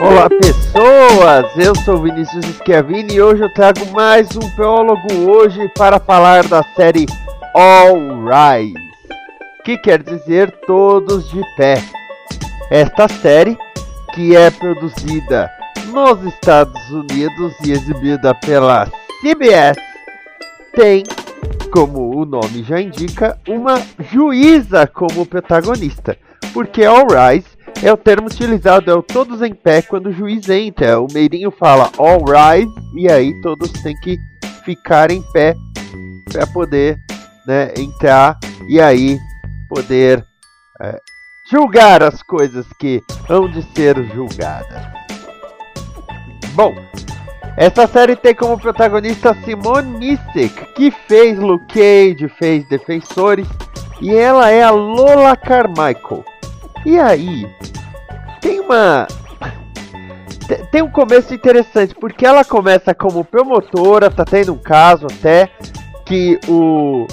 Olá pessoas, eu sou Vinícius Schiavini e hoje eu trago mais um teólogo hoje para falar da série All Rise, que quer dizer todos de pé. Esta série, que é produzida nos Estados Unidos e exibida pela CBS, tem, como o nome já indica, uma juíza como protagonista, porque All Rise é o termo utilizado, é o todos em pé quando o juiz entra. O Meirinho fala all rise e aí todos têm que ficar em pé para poder né, entrar e aí poder é, julgar as coisas que hão de ser julgadas. Bom, essa série tem como protagonista Simone Missick, que fez Luke Cage, fez Defensores, e ela é a Lola Carmichael. E aí, tem uma. Tem um começo interessante, porque ela começa como promotora, tá tendo um caso até que o,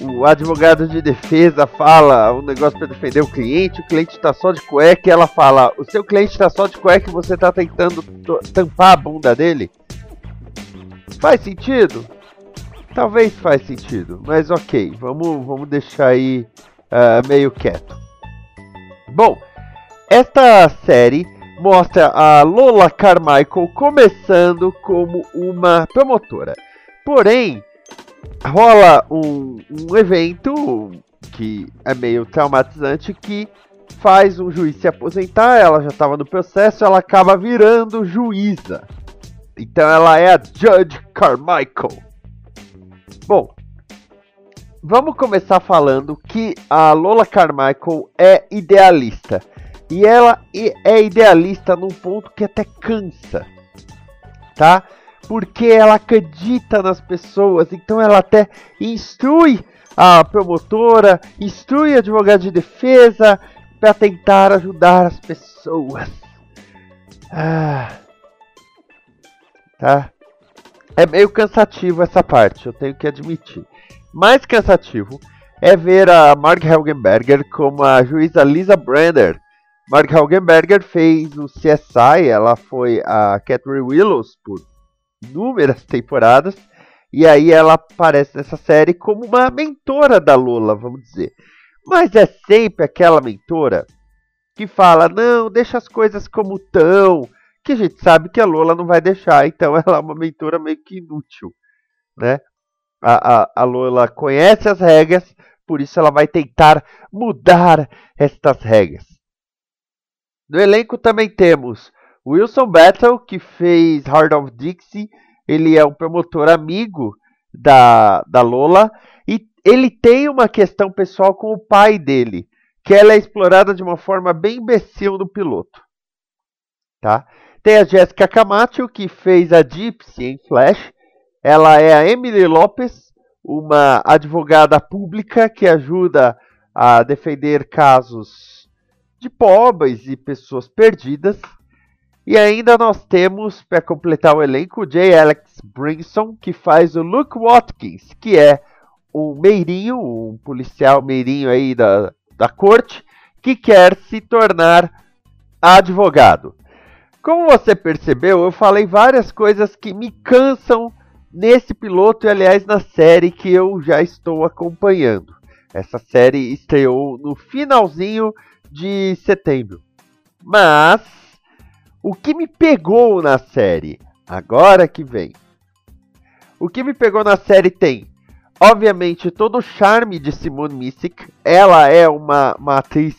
o advogado de defesa fala um negócio para defender o cliente, o cliente tá só de cueca e ela fala: O seu cliente tá só de cueca e você tá tentando tampar a bunda dele? Faz sentido? Talvez faz sentido, mas ok, vamos, vamos deixar aí uh, meio quieto. Bom, esta série mostra a Lola Carmichael começando como uma promotora. Porém, rola um, um evento que é meio traumatizante que faz um juiz se aposentar, ela já estava no processo, ela acaba virando juíza. Então ela é a Judge Carmichael. Bom, vamos começar falando que a Lola Carmichael é idealista. E ela é idealista num ponto que até cansa, tá? Porque ela acredita nas pessoas, então ela até instrui a promotora, instrui a advogado de defesa para tentar ajudar as pessoas. Ah, tá? É meio cansativo essa parte, eu tenho que admitir mais cansativo é ver a Mark Helgenberger como a juíza Lisa Brander. Mark Helgenberger fez o CSI, ela foi a Catherine Willows por inúmeras temporadas, e aí ela aparece nessa série como uma mentora da Lola, vamos dizer. Mas é sempre aquela mentora que fala: não, deixa as coisas como estão, que a gente sabe que a Lola não vai deixar, então ela é uma mentora meio que inútil, né? a, a, a Lola conhece as regras, por isso ela vai tentar mudar estas regras. No elenco também temos Wilson Battle, que fez Heart of Dixie. Ele é um promotor amigo da, da Lola. E ele tem uma questão pessoal com o pai dele, que ela é explorada de uma forma bem imbecil no piloto. Tá? Tem a Jessica Camacho, que fez a Gypsy em Flash. Ela é a Emily Lopes, uma advogada pública que ajuda a defender casos de pobres e pessoas perdidas. E ainda nós temos, para completar o elenco, J. Alex Brinson, que faz o Luke Watkins, que é um meirinho, um policial meirinho aí da, da corte, que quer se tornar advogado. Como você percebeu, eu falei várias coisas que me cansam nesse piloto e, aliás, na série que eu já estou acompanhando. Essa série estreou no finalzinho de setembro. Mas o que me pegou na série, agora que vem. O que me pegou na série tem, obviamente, todo o charme de Simone Missick. Ela é uma, uma atriz,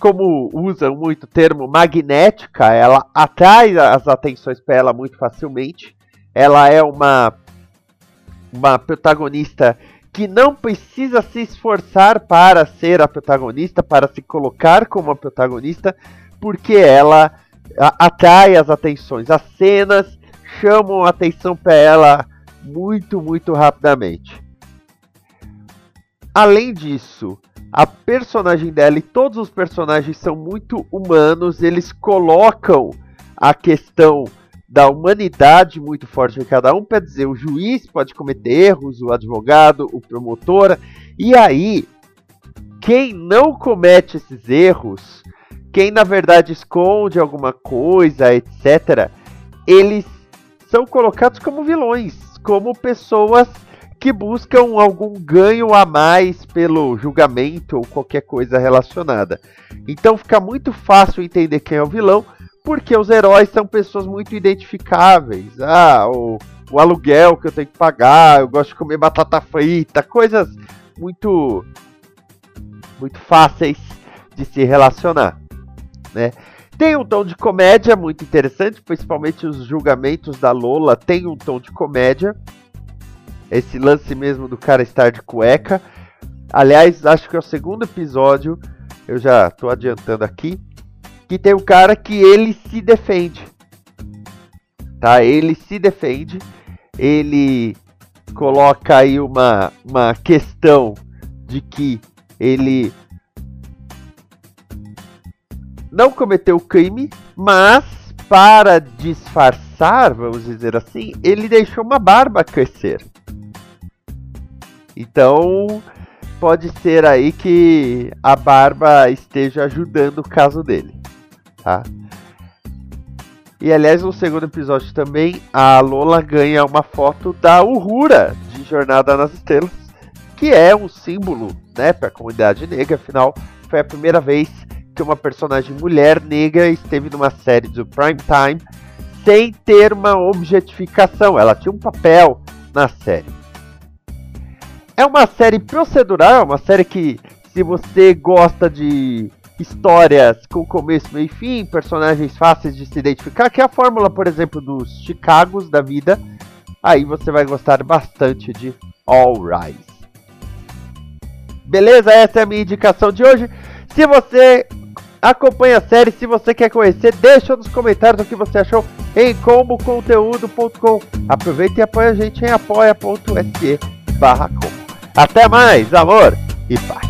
como usam muito o termo, magnética. Ela atrai as atenções para ela muito facilmente. Ela é uma, uma protagonista que não precisa se esforçar para ser a protagonista, para se colocar como a protagonista, porque ela atrai as atenções. As cenas chamam a atenção para ela muito, muito rapidamente. Além disso, a personagem dela e todos os personagens são muito humanos, eles colocam a questão da humanidade muito forte em cada um, quer dizer, o juiz pode cometer erros, o advogado, o promotor, e aí quem não comete esses erros, quem na verdade esconde alguma coisa, etc., eles são colocados como vilões, como pessoas que buscam algum ganho a mais pelo julgamento ou qualquer coisa relacionada. Então fica muito fácil entender quem é o vilão porque os heróis são pessoas muito identificáveis. Ah, o, o aluguel que eu tenho que pagar, eu gosto de comer batata frita, coisas muito muito fáceis de se relacionar, né? Tem um tom de comédia muito interessante, principalmente os julgamentos da Lola tem um tom de comédia. Esse lance mesmo do cara estar de cueca. Aliás, acho que é o segundo episódio, eu já estou adiantando aqui que tem um cara que ele se defende. Tá? Ele se defende. Ele coloca aí uma, uma questão de que ele não cometeu o crime, mas para disfarçar, vamos dizer assim, ele deixou uma barba crescer. Então, pode ser aí que a barba esteja ajudando o caso dele tá? E aliás, no segundo episódio também, a Lola ganha uma foto da Uhura de Jornada nas Estrelas, que é um símbolo, né, para a comunidade negra. Afinal, foi a primeira vez que uma personagem mulher negra esteve numa série do prime time sem ter uma objetificação. Ela tinha um papel na série. É uma série procedural, é uma série que, se você gosta de histórias com começo, meio e fim, personagens fáceis de se identificar, que é a fórmula, por exemplo, dos Chicagos da vida, aí você vai gostar bastante de All Rise. Beleza? Essa é a minha indicação de hoje. Se você acompanha a série, se você quer conhecer, deixa nos comentários o que você achou em comboconteúdo.com. Aproveita e apoia a gente em apoia.se Até mais, amor e paz.